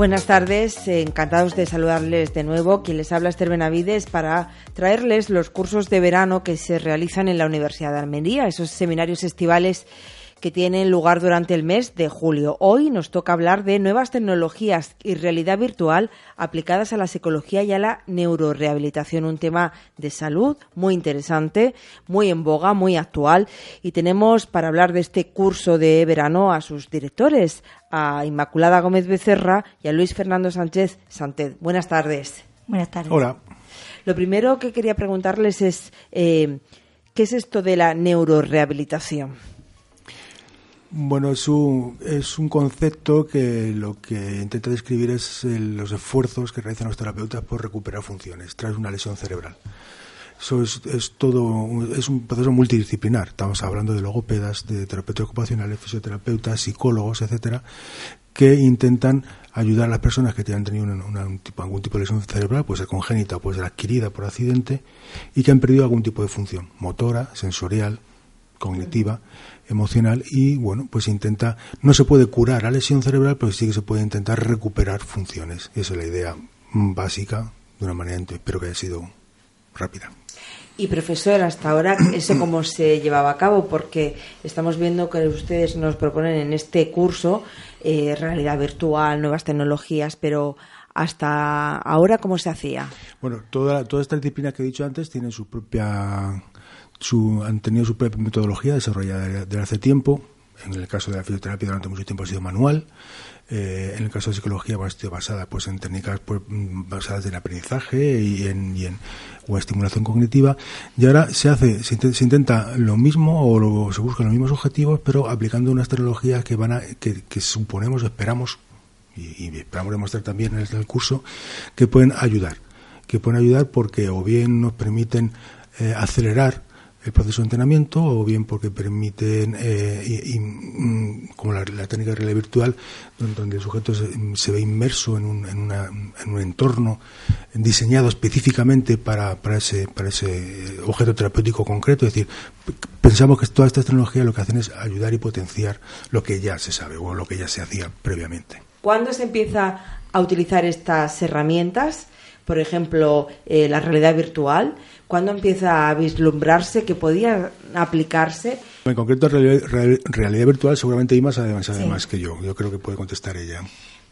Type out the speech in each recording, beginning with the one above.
Buenas tardes, encantados de saludarles de nuevo. Quien les habla Esther Benavides para traerles los cursos de verano que se realizan en la Universidad de Almería, esos seminarios estivales que tienen lugar durante el mes de julio. Hoy nos toca hablar de nuevas tecnologías y realidad virtual aplicadas a la psicología y a la neurorehabilitación, un tema de salud muy interesante, muy en boga, muy actual. Y tenemos para hablar de este curso de verano a sus directores, a Inmaculada Gómez Becerra y a Luis Fernando Sánchez Santed. Buenas tardes. Buenas tardes. Hola. Lo primero que quería preguntarles es, eh, ¿qué es esto de la neurorehabilitación? Bueno, es un, es un concepto que lo que intenta describir es los esfuerzos que realizan los terapeutas por recuperar funciones tras una lesión cerebral. Eso es, es, todo, es un proceso multidisciplinar. Estamos hablando de logopedas, de terapeutas ocupacionales, fisioterapeutas, psicólogos, etcétera, que intentan ayudar a las personas que tienen tenido tipo, algún tipo de lesión cerebral, puede ser congénita, puede ser adquirida por accidente, y que han perdido algún tipo de función motora, sensorial, cognitiva, emocional y bueno, pues intenta, no se puede curar la lesión cerebral, pero sí que se puede intentar recuperar funciones. Esa es la idea básica, de una manera, espero que haya sido rápida. Y profesor, hasta ahora, ¿eso cómo se llevaba a cabo? Porque estamos viendo que ustedes nos proponen en este curso eh, realidad virtual, nuevas tecnologías, pero hasta ahora, ¿cómo se hacía? Bueno, toda, toda esta disciplina que he dicho antes tiene su propia su, han tenido su propia metodología desarrollada desde hace tiempo. En el caso de la fisioterapia durante mucho tiempo ha sido manual. Eh, en el caso de psicología pues, ha sido basada pues, en técnicas pues, basadas en aprendizaje y en, y en o estimulación cognitiva. Y ahora se hace, se, intenta lo mismo o se buscan los mismos objetivos, pero aplicando unas tecnologías que van a, que, suponemos, esperamos y, y, esperamos demostrar también en el curso que pueden ayudar, que pueden ayudar porque o bien nos permiten eh, acelerar el proceso de entrenamiento o bien porque permiten, eh, mm, como la, técnica de realidad virtual, donde, el sujeto se, ve inmerso en un, en, una, en un, entorno diseñado específicamente para, para, ese, para ese objeto terapéutico concreto. Es decir, pensamos que todas estas tecnologías lo que hacen es ayudar y potenciar lo que ya se sabe o lo que ya se hacía previamente. ¿Cuándo se empieza a utilizar estas herramientas? Por ejemplo, eh, la realidad virtual ¿Cuándo empieza a vislumbrarse que podía aplicarse? En concreto, realidad, realidad virtual, seguramente Ima sabe más que yo. Yo creo que puede contestar ella.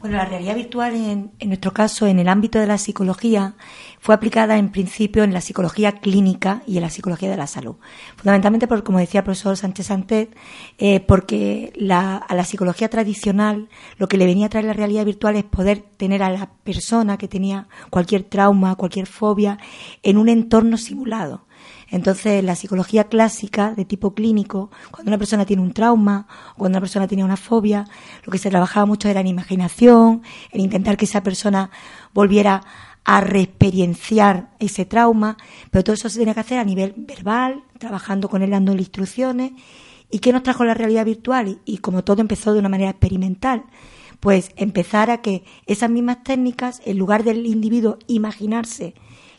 Bueno, la realidad virtual, en, nuestro caso, en el ámbito de la psicología, fue aplicada en principio en la psicología clínica y en la psicología de la salud. Fundamentalmente, porque, como decía el profesor Sánchez Santet, eh, porque a la psicología tradicional lo que le venía a traer la realidad virtual es poder tener a la persona que tenía cualquier trauma, cualquier fobia, en un entorno simulado. Entonces, la psicología clásica de tipo clínico, cuando una persona tiene un trauma o cuando una persona tenía una fobia, lo que se trabajaba mucho era en imaginación, en intentar que esa persona volviera a reexperienciar ese trauma, pero todo eso se tenía que hacer a nivel verbal, trabajando con él, dándole instrucciones. ¿Y qué nos trajo la realidad virtual? Y, como todo empezó de una manera experimental, pues empezar a que esas mismas técnicas, en lugar del individuo imaginarse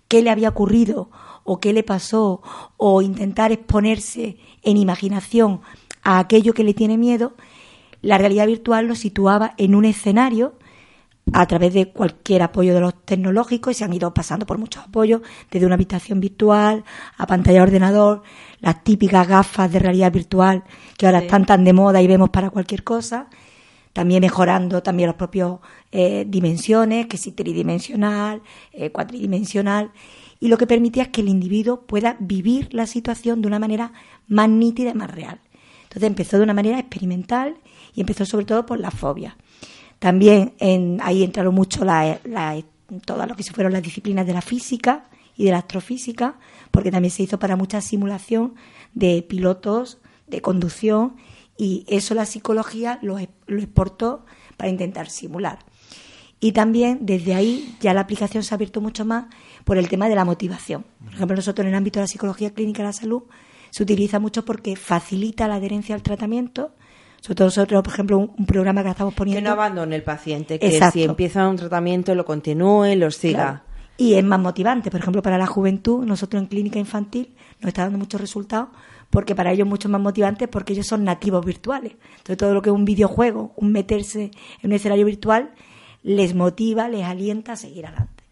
qué le había ocurrido o qué le pasó o intentar exponerse en imaginación a aquello que le tiene miedo, la realidad virtual lo situaba en un escenario a través de cualquier apoyo de los tecnológicos y se han ido pasando por muchos apoyos, desde una habitación virtual a pantalla de ordenador, las típicas gafas de realidad virtual que ahora están tan de moda y vemos para cualquier cosa, también mejorando también los propios eh, dimensiones, que si tridimensional, eh, cuatridimensional, y lo que permitía es que el individuo pueda vivir la situación de una manera más nítida y más real. Entonces empezó de una manera experimental y empezó sobre todo por la fobia. También en, ahí entraron mucho la, todo lo que se fueron las disciplinas de la física y de la astrofísica, porque también se hizo para mucha simulación de pilotos de conducción y eso la psicología lo, lo exportó para intentar simular. Y también desde ahí ya la aplicación se ha abierto mucho más por el tema de la motivación. Por ejemplo, nosotros en el ámbito de la psicología clínica de la salud se utiliza mucho porque facilita la adherencia al tratamiento. Sobre todo nosotros, por ejemplo, un, programa que estamos poniendo. Que no abandone el paciente, que si empieza un tratamiento lo continúe, lo siga. Y es más motivante. Por ejemplo, para la juventud, nosotros en clínica infantil nos está dando muchos resultados porque para ellos es mucho más motivante porque ellos son nativos virtuales. Entonces, todo lo que es un videojuego, un meterse en un escenario virtual, les motiva, les alienta a seguir adelante.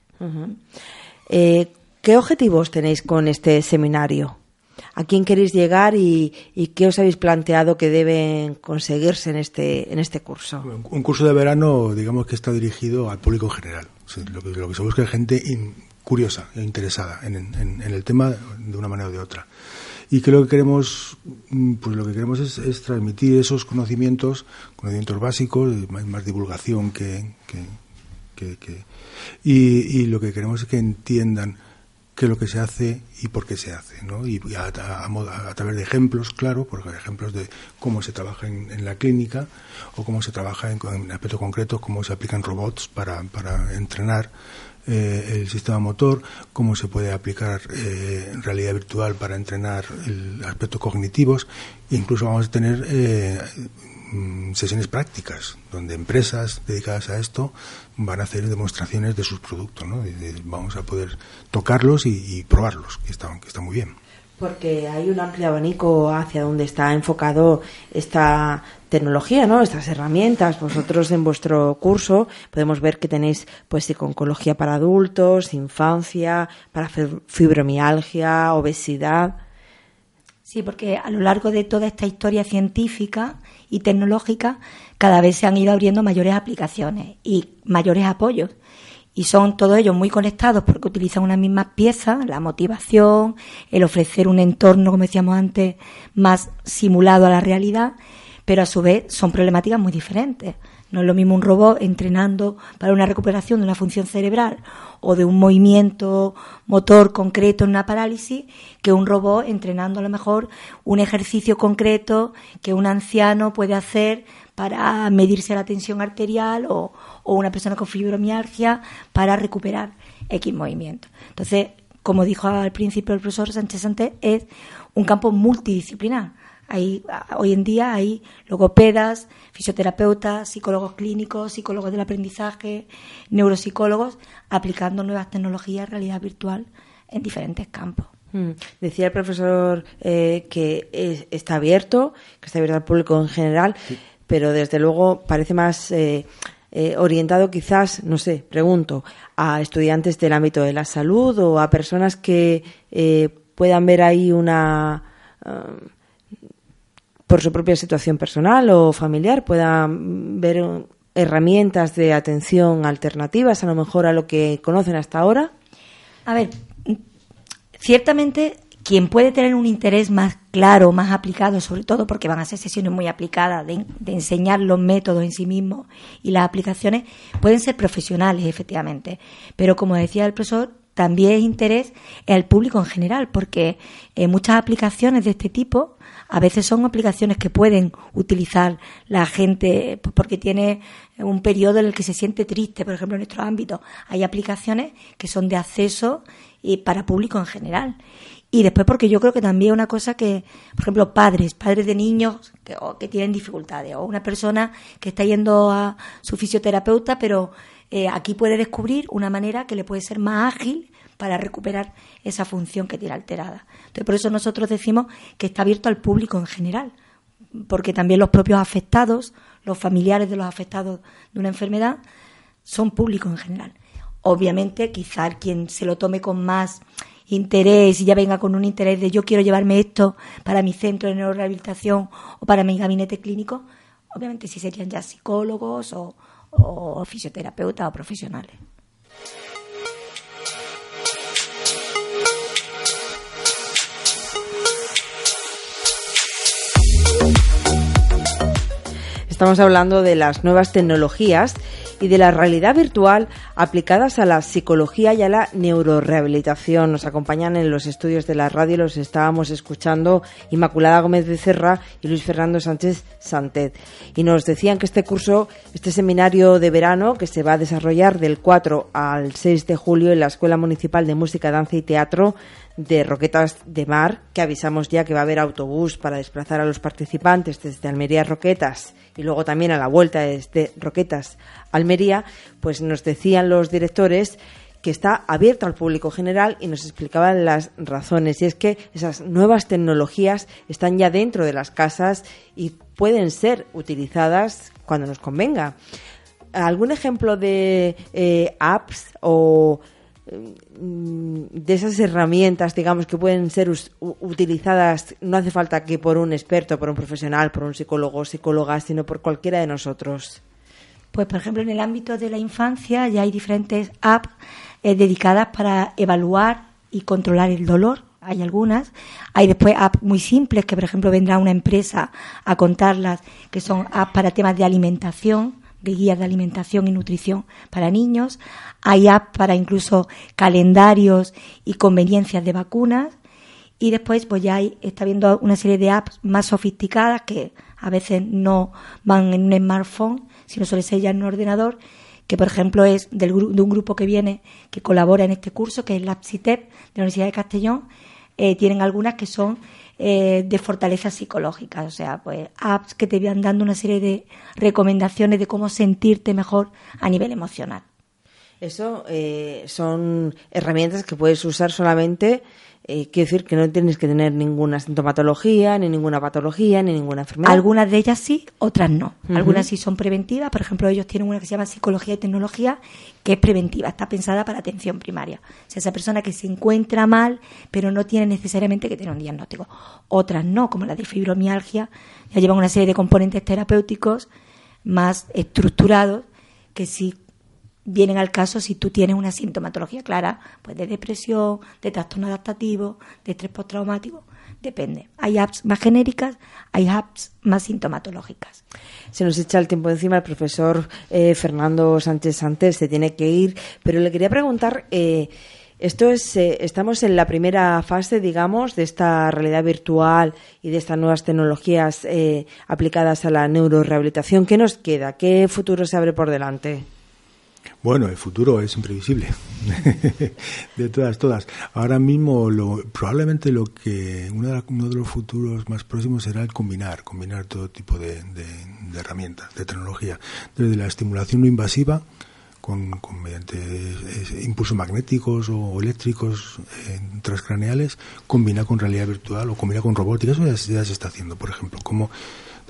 Eh, ¿Qué objetivos tenéis con este seminario? ¿A quién queréis llegar y, qué os habéis planteado que deben conseguirse en este, en este curso? Un curso de verano, digamos que está dirigido al público en general. lo, que, que, se busca es gente curiosa e interesada en, el tema de una manera o de otra. Y que lo que queremos, mm, pues lo que queremos es, transmitir esos conocimientos, conocimientos básicos, más, más divulgación que, que, y, lo que queremos es que entiendan qué es lo que se hace y por qué se hace, ¿no? Y a, través de ejemplos, claro, porque ejemplos de cómo se trabaja en, la clínica o cómo se trabaja en, aspectos concretos, cómo se aplican robots para, para entrenar eh, el sistema motor, cómo se puede aplicar eh, realidad virtual para entrenar aspectos cognitivos. incluso vamos a tener eh, mm, sesiones prácticas, donde empresas dedicadas a esto van a hacer demostraciones de sus productos. ¿no? vamos a poder tocarlos y, probarlos, que está, que está muy bien. Porque hay un amplio abanico hacia donde está enfocado esta tecnología, ¿no? Estas herramientas. Vosotros en vuestro curso podemos ver que tenéis pues psiconcología para adultos, infancia, para fibromialgia, obesidad. Sí, porque a lo largo de toda esta historia científica y tecnológica cada vez se han ido abriendo mayores aplicaciones y mayores apoyos y son todos ellos muy conectados porque utilizan unas mismas piezas, la motivación, el ofrecer un entorno, como decíamos antes, más simulado a la realidad, pero a su vez son problemáticas muy diferentes. No es lo mismo un robot entrenando para una recuperación de una función cerebral o de un movimiento motor concreto en una parálisis que un robot entrenando a lo mejor un ejercicio concreto que un anciano puede hacer para medirse la tensión arterial o, una persona con fibromialgia para recuperar X movimiento. Entonces, como dijo al principio el profesor Sánchez Santé, es un campo multidisciplinar. Hay, hoy en día hay logopedas, fisioterapeutas, psicólogos clínicos, psicólogos del aprendizaje, neuropsicólogos, aplicando nuevas tecnologías, realidad virtual en diferentes campos. Mm. Decía el profesor eh, que está abierto, que está abierto al público en general pero desde luego parece más eh, eh, orientado quizás, no sé, pregunto, a estudiantes del ámbito de la salud o a personas que eh, puedan ver ahí una por su propia situación personal o familiar, puedan ver herramientas de atención alternativas a lo mejor a lo que conocen hasta ahora? A ver, ciertamente quien puede tener un interés más claro, más aplicado, sobre todo porque van a ser sesiones muy aplicadas de, enseñar los métodos en sí mismos y las aplicaciones, pueden ser profesionales, efectivamente. Pero como decía el profesor, también es interés el público en general, porque eh, muchas aplicaciones de este tipo a veces son aplicaciones que pueden utilizar la gente porque tiene un periodo en el que se siente triste, por ejemplo, en nuestro ámbito. Hay aplicaciones que son de acceso y para público en general. Y después porque yo creo que también una cosa que, por ejemplo, padres, padres de niños que, que tienen dificultades, o una persona que está yendo a su fisioterapeuta, pero eh, aquí puede descubrir una manera que le puede ser más ágil para recuperar esa función que tiene alterada. Entonces, por eso nosotros decimos que está abierto al público en general, porque también los propios afectados, los familiares de los afectados de una enfermedad, son públicos en general. Obviamente, quizá quien se lo tome con más interés y ya venga con un interés de yo quiero llevarme esto para mi centro de neurorehabilitación o para mi gabinete clínico, obviamente sí serían ya psicólogos o, o fisioterapeutas o profesionales. Estamos hablando de las nuevas tecnologías y de la realidad virtual aplicadas a la psicología y a la neurorehabilitación. Nos acompañan en los estudios de la radio, los estábamos escuchando Inmaculada Gómez Becerra y Luis Fernando Sánchez Santet. Y nos decían que este curso, este seminario de verano que se va a desarrollar del 4 al 6 de julio en la Escuela Municipal de Música, Danza y Teatro de Roquetas de Mar, que avisamos ya que va a haber autobús para desplazar a los participantes desde Almería a Roquetas y luego también a la vuelta desde Roquetas Almería, pues nos decían los directores que está abierto al público general y nos explicaban las razones. Y es que esas nuevas tecnologías están ya dentro de las casas y pueden ser utilizadas cuando nos convenga. ¿algún ejemplo de eh, apps o de esas herramientas, digamos, que pueden ser utilizadas, no hace falta que por un experto, por un profesional, por un psicólogo o psicóloga, sino por cualquiera de nosotros? Pues, por ejemplo, en el ámbito de la infancia ya hay diferentes apps eh, dedicadas para evaluar y controlar el dolor. Hay algunas. Hay después apps muy simples que, por ejemplo, vendrá una empresa a contarlas, que son apps para temas de alimentación, de guías de alimentación y nutrición para niños. Hay apps para incluso calendarios y conveniencias de vacunas. Y después, pues ya hay, está viendo una serie de apps más sofisticadas que a veces no van en un smartphone, sino suele ser ya en un ordenador que por ejemplo es del, de un grupo que viene, que colabora en este curso, que es la PSITEP de la Universidad de Castellón, eh, tienen algunas que son eh, de fortalezas psicológicas, o sea, pues apps que te van dando una serie de recomendaciones de cómo sentirte mejor a nivel emocional. Eso eh, son herramientas que puedes usar solamente eh, quiero decir que no tienes que tener ninguna sintomatología, ni ninguna patología, ni ninguna enfermedad. Algunas de ellas sí, otras no. Algunas sí son preventivas. Por ejemplo, ellos tienen una que se llama psicología y tecnología, que es preventiva, está pensada para atención primaria. O sea, esa persona que se encuentra mal, pero no tiene necesariamente que tener un diagnóstico. Otras no, como la de fibromialgia, ya llevan una serie de componentes terapéuticos más estructurados que sí vienen al caso si tú tienes una sintomatología clara, pues de depresión, de trastorno adaptativo, de estrés postraumático, depende. Hay apps más genéricas, hay apps más sintomatológicas. Se nos echa el tiempo encima, el profesor eh, Fernando Sánchez Santés se tiene que ir, pero le quería preguntar, eh, esto es, eh, estamos en la primera fase, digamos, de esta realidad virtual y de estas nuevas tecnologías aplicadas a la neurorehabilitación. ¿Qué nos queda? ¿Qué futuro se abre por delante? Bueno, el futuro es imprevisible, de todas, todas. Ahora mismo, lo, probablemente lo que uno de, los futuros más próximos será el combinar, combinar todo tipo de, herramientas, de tecnología, desde la estimulación no invasiva, con, mediante impulsos magnéticos o eléctricos eh, transcraneales, combina con realidad virtual o combina con robótica. Eso ya, se está haciendo, por ejemplo, cómo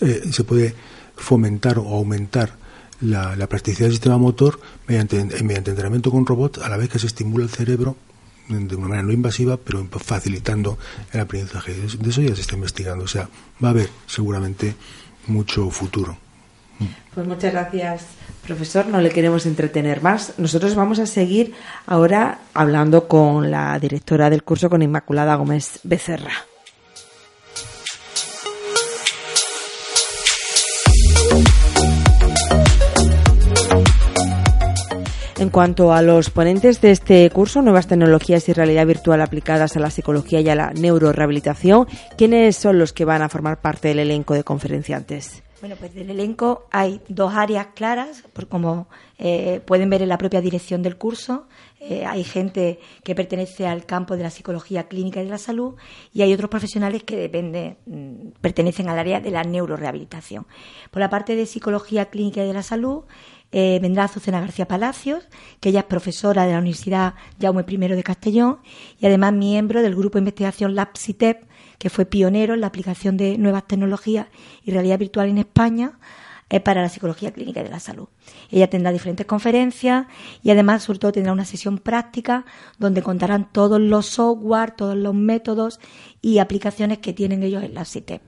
eh, se puede fomentar o aumentar la, plasticidad del sistema motor mediante, mediante entrenamiento con robot a la vez que se estimula el cerebro de una manera no invasiva, pero facilitando el aprendizaje. De eso ya se está investigando. O sea, va a haber seguramente mucho futuro. Pues muchas gracias, profesor. No le queremos entretener más. Nosotros vamos a seguir ahora hablando con la directora del curso, con Inmaculada Gómez Becerra. En cuanto a los ponentes de este curso, Nuevas Tecnologías y Realidad Virtual aplicadas a la psicología y a la neurorehabilitación, ¿quiénes son los que van a formar parte del elenco de conferenciantes? Bueno, pues del elenco hay dos áreas claras, como eh, pueden ver en la propia dirección del curso. Eh, hay gente que pertenece al campo de la psicología clínica y de la salud y hay otros profesionales que dependen, mm, pertenecen al área de la neurorehabilitación. Por la parte de psicología clínica y de la salud eh, vendrá Azucena García Palacios, que ella es profesora de la Universidad Jaume I de Castellón y además miembro del grupo de investigación LabCitep, que fue pionero en la aplicación de nuevas tecnologías y realidad virtual en España eh, para la psicología clínica y de la salud. Ella tendrá diferentes conferencias y además, sobre todo, tendrá una sesión práctica donde contarán todos los software, todos los métodos y aplicaciones que tienen ellos en LabCitep.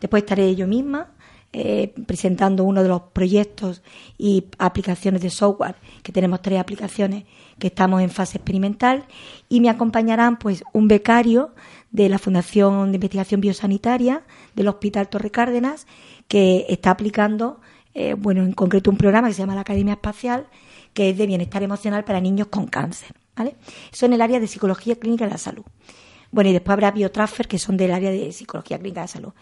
Después estaré yo misma eh, presentando uno de los proyectos y aplicaciones de software, que tenemos tres aplicaciones que estamos en fase experimental, y me acompañarán pues un becario de la Fundación de Investigación Biosanitaria del Hospital Torre Cárdenas, que está aplicando, eh, bueno, en concreto un programa que se llama la Academia Espacial, que es de bienestar emocional para niños con cáncer. ¿vale? Eso en el área de psicología clínica de la salud. Bueno, y después habrá biotransfer, que son del área de psicología clínica de la salud.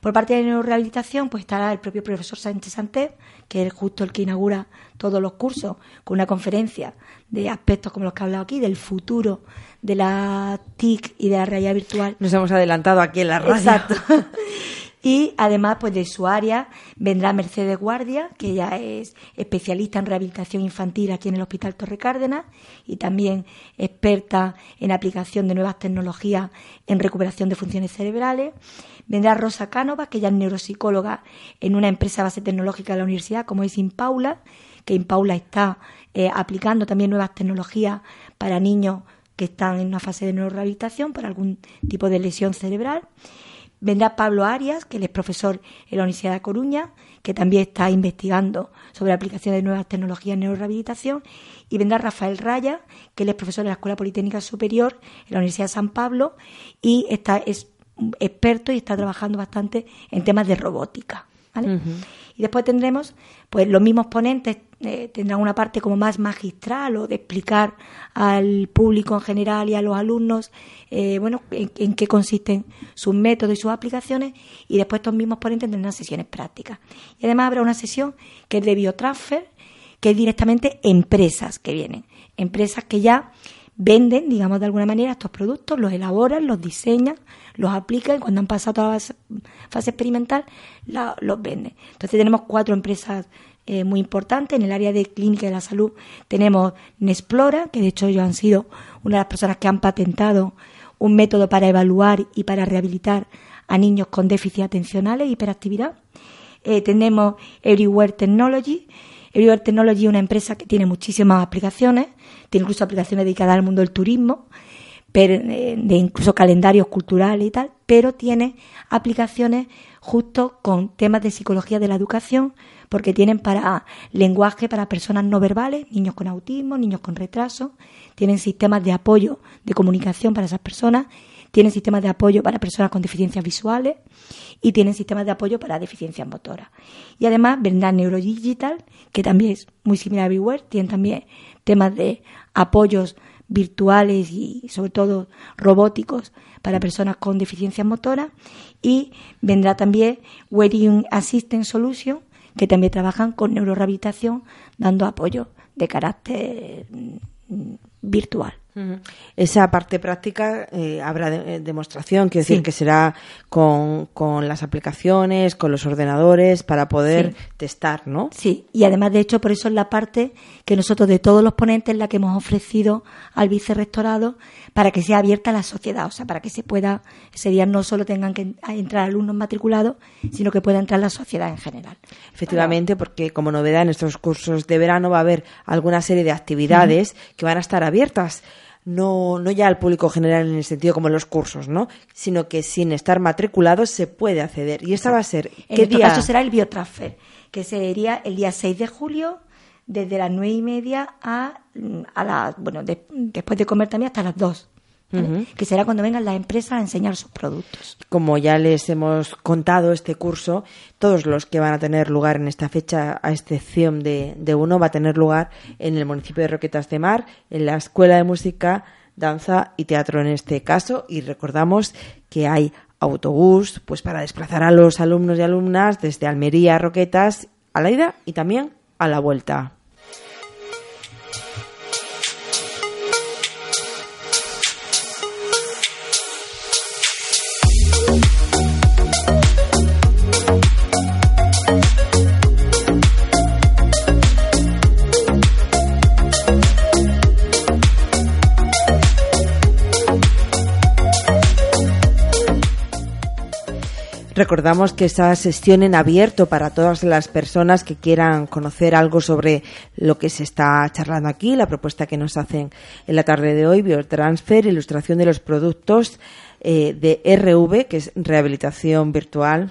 Por parte de neurorehabilitación, pues estará el propio profesor Sánchez Santé, que es justo el que inaugura todos los cursos, con una conferencia de aspectos como los que he hablado aquí, del futuro de la TIC y de la realidad virtual. Nos hemos adelantado aquí en la radio. Exacto. Y además, pues de su área vendrá Mercedes Guardia, que ella es especialista en rehabilitación infantil aquí en el Hospital Torre Cárdenas y también experta en aplicación de nuevas tecnologías en recuperación de funciones cerebrales. Vendrá Rosa Cánova, que ella es neuropsicóloga en una empresa base tecnológica de la universidad, como es Impaula, que Impaula está eh, aplicando también nuevas tecnologías para niños que están en una fase de neurorehabilitación por algún tipo de lesión cerebral. Vendrá Pablo Arias, que él es profesor en la Universidad de Coruña, que también está investigando sobre la aplicación de nuevas tecnologías en neurorehabilitación. Y vendrá Rafael Raya, que él es profesor de la Escuela Politécnica Superior en la Universidad de San Pablo y está, es experto y está trabajando bastante en temas de robótica. Y después tendremos, pues los mismos ponentes eh, tendrán una parte como más magistral o de explicar al público en general y a los alumnos, eh, bueno, en, qué consisten sus métodos y sus aplicaciones. Y después estos mismos ponentes tendrán sesiones prácticas. Y además habrá una sesión que es de biotransfer, que es directamente empresas que vienen, empresas que ya venden, digamos de alguna manera, estos productos, los elaboran, los diseñan, los aplican y cuando han pasado toda la fase experimental los venden. Entonces tenemos cuatro empresas eh, muy importantes. En el área de clínica de la salud tenemos Nesplora, que de hecho ellos han sido una de las personas que han patentado un método para evaluar y para rehabilitar a niños con déficit atencionales e hiperactividad. Eh, tenemos Everywhere Technology. Everywhere Technology es una empresa que tiene muchísimas aplicaciones, tiene incluso aplicaciones dedicadas al mundo del turismo, pero, eh, de incluso calendarios culturales y tal, pero tiene aplicaciones justo con temas de psicología de la educación, porque tienen para lenguaje para personas no verbales, niños con autismo, niños con retraso, tienen sistemas de apoyo de comunicación para esas personas, tienen sistemas de apoyo para personas con deficiencias visuales y tienen sistemas de apoyo para deficiencias motoras. Y además vendrá Neurodigital, que también es muy similar a Beware, tienen también temas de apoyos virtuales y sobre todo robóticos para personas con deficiencias motoras y vendrá también Wearing Assistant Solution que también trabajan con neurorehabilitación dando apoyo de carácter mm, virtual. Esa parte práctica eh, habrá eh, demostración, quiero decir que será con, con, las aplicaciones, con los ordenadores, para poder testar, ¿no? Sí, y además, de hecho, por eso es la parte que nosotros, de todos los ponentes, la que hemos ofrecido al vicerrectorado para que sea abierta a la sociedad, o sea, para que se pueda, ese día no solo tengan que entrar alumnos matriculados, sino que pueda entrar la sociedad en general. Efectivamente, porque como novedad en estos cursos de verano va a haber alguna serie de actividades que van a estar abiertas no, no ya al público general en el sentido como los cursos, ¿no? Sino que sin estar matriculado se puede acceder. Y esta va a ser. ¿qué en este caso será el biotransfer, que sería el día 6 de julio, desde las nueve y media a, a la, bueno, después de comer también hasta las 2 que será cuando vengan las empresas a enseñar sus productos. Como ya les hemos contado este curso, todos los que van a tener lugar en esta fecha, a excepción de, de uno, va a tener lugar en el municipio de Roquetas de Mar, en la Escuela de Música, Danza y Teatro en este caso, y recordamos que hay autobús pues para desplazar a los alumnos y alumnas desde Almería a Roquetas a la ida y también a la vuelta. Recordamos que esa sesión en abierto para todas las personas que quieran conocer algo sobre lo que se está charlando aquí, la propuesta que nos hacen en la tarde de hoy, Biotransfer, ilustración de los productos eh, de RV, que es rehabilitación virtual.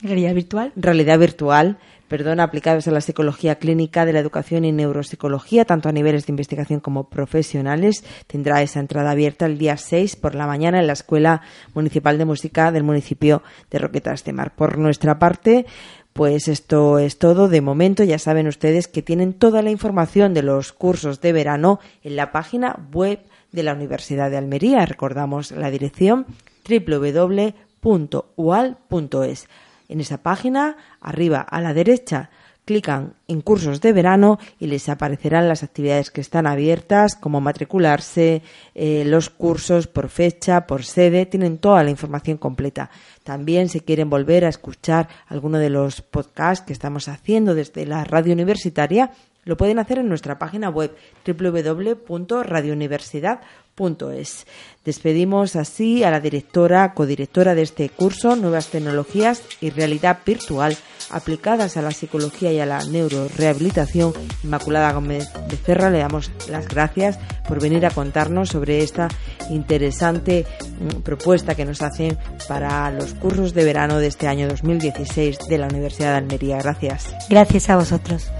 Realidad virtual. Realidad virtual perdón, aplicados a la psicología clínica de la educación y neuropsicología, tanto a niveles de investigación como profesionales. Tendrá esa entrada abierta el día 6 por la mañana en la Escuela Municipal de Música del municipio de Roquetas de Mar. Por nuestra parte, pues esto es todo. De momento ya saben ustedes que tienen toda la información de los cursos de verano en la página web de la Universidad de Almería. Recordamos la dirección www.ual.es. En esa página, arriba a la derecha, clican en cursos de verano y les aparecerán las actividades que están abiertas, como matricularse, eh, los cursos por fecha, por sede, tienen toda la información completa. También si quieren volver a escuchar alguno de los podcasts que estamos haciendo desde la radio universitaria, lo pueden hacer en nuestra página web www.radiouniversidad.es. Despedimos así a la directora, codirectora de este curso, Nuevas Tecnologías y Realidad Virtual aplicadas a la psicología y a la neurorehabilitación, Inmaculada Gómez Becerra. Le damos las gracias por venir a contarnos sobre esta interesante mm, propuesta que nos hacen para los cursos de verano de este año 2016 de la Universidad de Almería. Gracias. Gracias a vosotros.